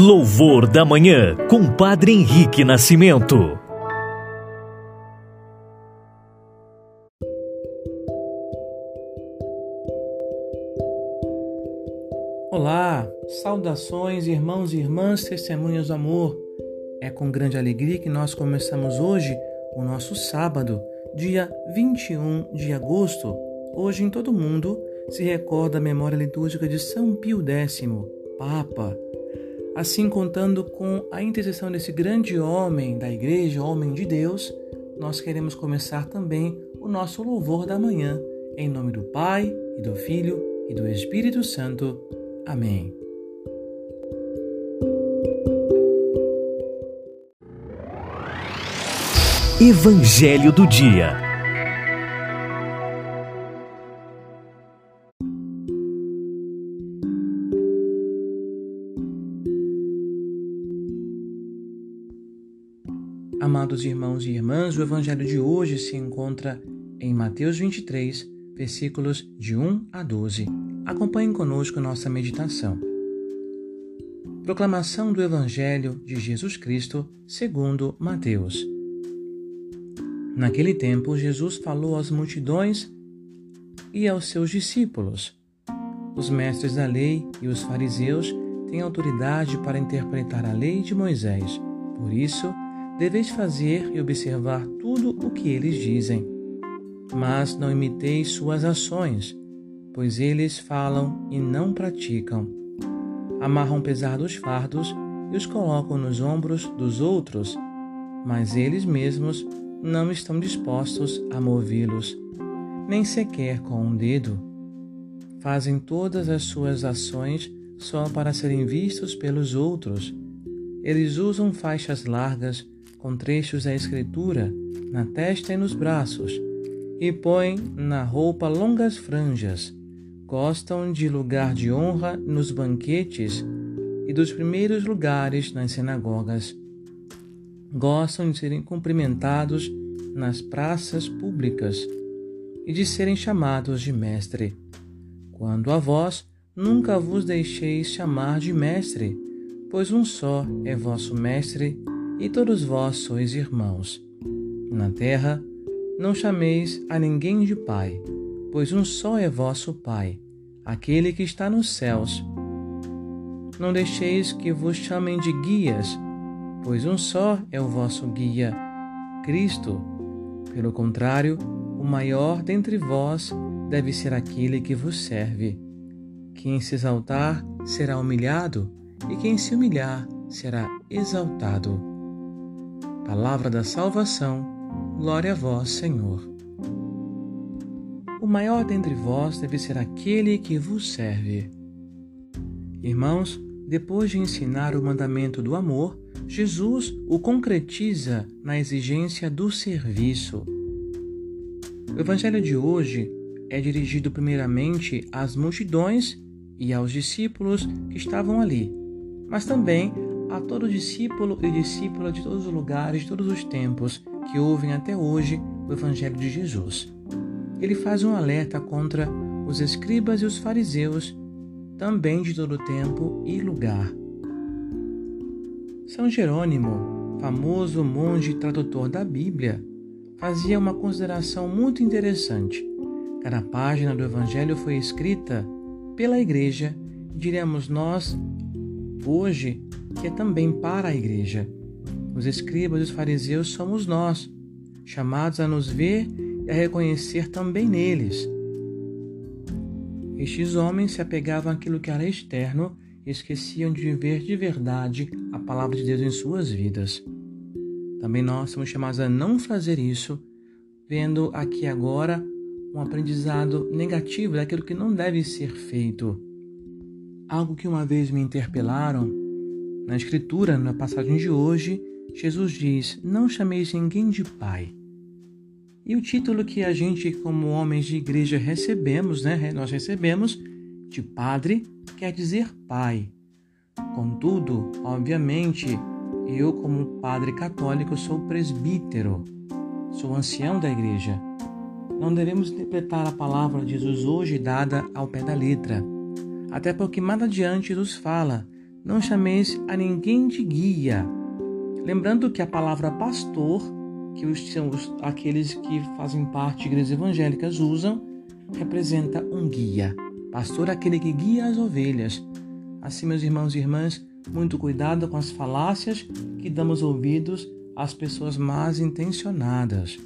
Louvor da Manhã, com Padre Henrique Nascimento. Olá, saudações, irmãos e irmãs, testemunhas do amor. É com grande alegria que nós começamos hoje o nosso sábado, dia 21 de agosto. Hoje, em todo o mundo, se recorda a memória litúrgica de São Pio X, Papa Assim, contando com a intercessão desse grande homem da igreja, homem de Deus, nós queremos começar também o nosso louvor da manhã, em nome do Pai, e do Filho e do Espírito Santo. Amém. Evangelho do Dia Amados irmãos e irmãs, o evangelho de hoje se encontra em Mateus 23, versículos de 1 a 12. Acompanhem conosco nossa meditação. Proclamação do evangelho de Jesus Cristo, segundo Mateus. Naquele tempo, Jesus falou às multidões e aos seus discípulos. Os mestres da lei e os fariseus têm autoridade para interpretar a lei de Moisés. Por isso, deveis fazer e observar tudo o que eles dizem. Mas não imiteis suas ações, pois eles falam e não praticam. Amarram pesados fardos e os colocam nos ombros dos outros, mas eles mesmos não estão dispostos a movê-los, nem sequer com um dedo. Fazem todas as suas ações só para serem vistos pelos outros. Eles usam faixas largas com trechos da Escritura na testa e nos braços, e põem na roupa longas franjas. Gostam de lugar de honra nos banquetes e dos primeiros lugares nas sinagogas. Gostam de serem cumprimentados nas praças públicas e de serem chamados de mestre. Quando a vós, nunca vos deixeis chamar de mestre, pois um só é vosso mestre e todos vós sois irmãos. Na terra, não chameis a ninguém de Pai, pois um só é vosso Pai, aquele que está nos céus. Não deixeis que vos chamem de guias, pois um só é o vosso guia, Cristo. Pelo contrário, o maior dentre vós deve ser aquele que vos serve. Quem se exaltar será humilhado, e quem se humilhar será exaltado. Palavra da salvação, glória a vós, Senhor. O maior dentre vós deve ser aquele que vos serve. Irmãos, depois de ensinar o mandamento do amor, Jesus o concretiza na exigência do serviço. O evangelho de hoje é dirigido primeiramente às multidões e aos discípulos que estavam ali, mas também a todo discípulo e discípula de todos os lugares, de todos os tempos que ouvem até hoje o Evangelho de Jesus. Ele faz um alerta contra os escribas e os fariseus, também de todo tempo e lugar. São Jerônimo, famoso monge tradutor da Bíblia, fazia uma consideração muito interessante. Cada página do Evangelho foi escrita pela Igreja, diremos nós, hoje, que é também para a igreja. Os escribas e os fariseus somos nós, chamados a nos ver e a reconhecer também neles. Estes homens se apegavam àquilo que era externo e esqueciam de viver de verdade a palavra de Deus em suas vidas. Também nós somos chamados a não fazer isso, vendo aqui agora um aprendizado negativo daquilo que não deve ser feito. Algo que uma vez me interpelaram na Escritura, na passagem de hoje, Jesus diz: Não chameis ninguém de pai. E o título que a gente, como homens de igreja, recebemos, né? Nós recebemos de padre, quer dizer pai. Contudo, obviamente, eu, como padre católico, sou presbítero, sou ancião da igreja. Não devemos interpretar a palavra de Jesus hoje dada ao pé da letra. Até porque mais adiante Jesus fala Não chameis a ninguém de guia. Lembrando que a palavra pastor, que os, são os, aqueles que fazem parte de igrejas evangélicas usam, representa um guia. Pastor é aquele que guia as ovelhas. Assim, meus irmãos e irmãs, muito cuidado com as falácias que damos ouvidos às pessoas más intencionadas.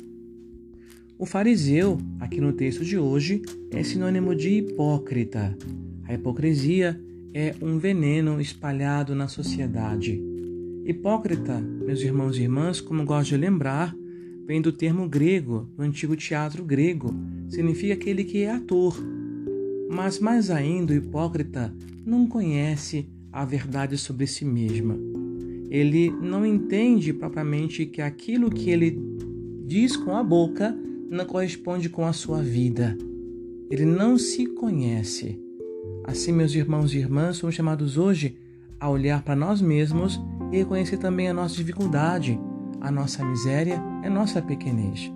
O fariseu, aqui no texto de hoje, é sinônimo de hipócrita. A hipocrisia é um veneno espalhado na sociedade. Hipócrita, meus irmãos e irmãs, como gosto de lembrar, vem do termo grego, do antigo teatro grego, significa aquele que é ator. Mas mais ainda, o hipócrita não conhece a verdade sobre si mesma. Ele não entende propriamente que aquilo que ele diz com a boca não corresponde com a sua vida. Ele não se conhece. Assim, meus irmãos e irmãs, somos chamados hoje a olhar para nós mesmos e reconhecer também a nossa dificuldade, a nossa miséria a nossa pequenez.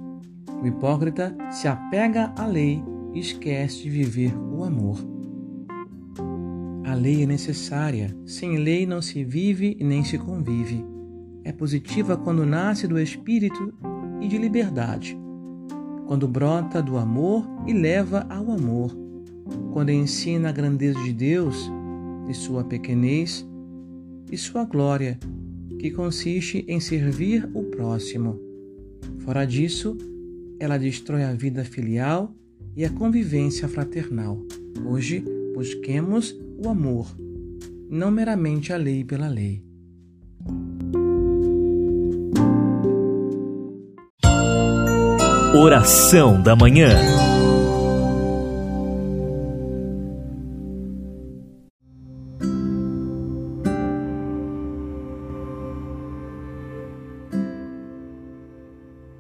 O hipócrita se apega à lei e esquece de viver o amor. A lei é necessária, sem lei não se vive e nem se convive. É positiva quando nasce do espírito e de liberdade, quando brota do amor e leva ao amor quando ensina a grandeza de Deus e sua pequenez e sua glória, que consiste em servir o próximo. Fora disso, ela destrói a vida filial e a convivência fraternal. Hoje, busquemos o amor, não meramente a lei pela lei. Oração da Manhã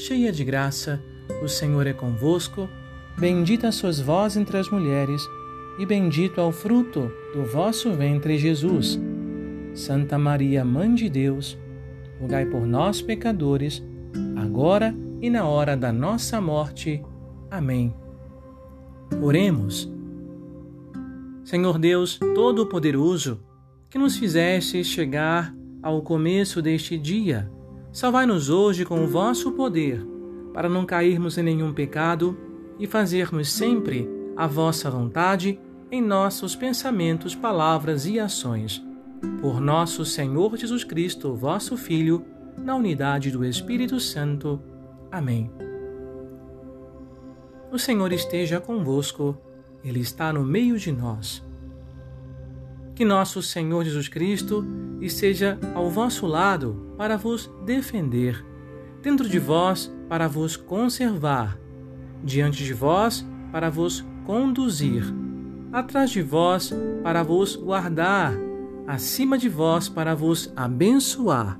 cheia de graça, o Senhor é convosco. Bendita sois vós entre as mulheres, e bendito é o fruto do vosso ventre, Jesus. Santa Maria, Mãe de Deus, rogai por nós, pecadores, agora e na hora da nossa morte. Amém. Oremos. Senhor Deus Todo-Poderoso, que nos fizeste chegar ao começo deste dia, Salvai-nos hoje com o vosso poder, para não cairmos em nenhum pecado e fazermos sempre a vossa vontade em nossos pensamentos, palavras e ações. Por nosso Senhor Jesus Cristo, vosso Filho, na unidade do Espírito Santo. Amém. O Senhor esteja convosco, Ele está no meio de nós. Que nosso Senhor Jesus Cristo esteja ao vosso lado para vos defender, dentro de vós para vos conservar, diante de vós para vos conduzir, atrás de vós para vos guardar, acima de vós para vos abençoar.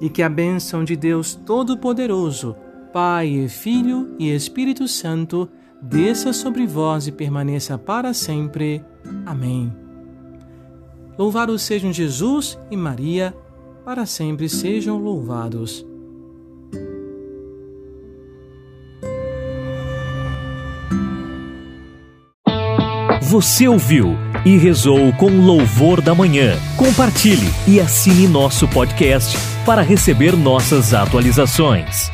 E que a bênção de Deus Todo-Poderoso, Pai, Filho e Espírito Santo, desça sobre vós e permaneça para sempre. Amém. Louvados sejam Jesus e Maria, para sempre sejam louvados. Você ouviu e rezou com louvor da manhã. Compartilhe e assine nosso podcast para receber nossas atualizações.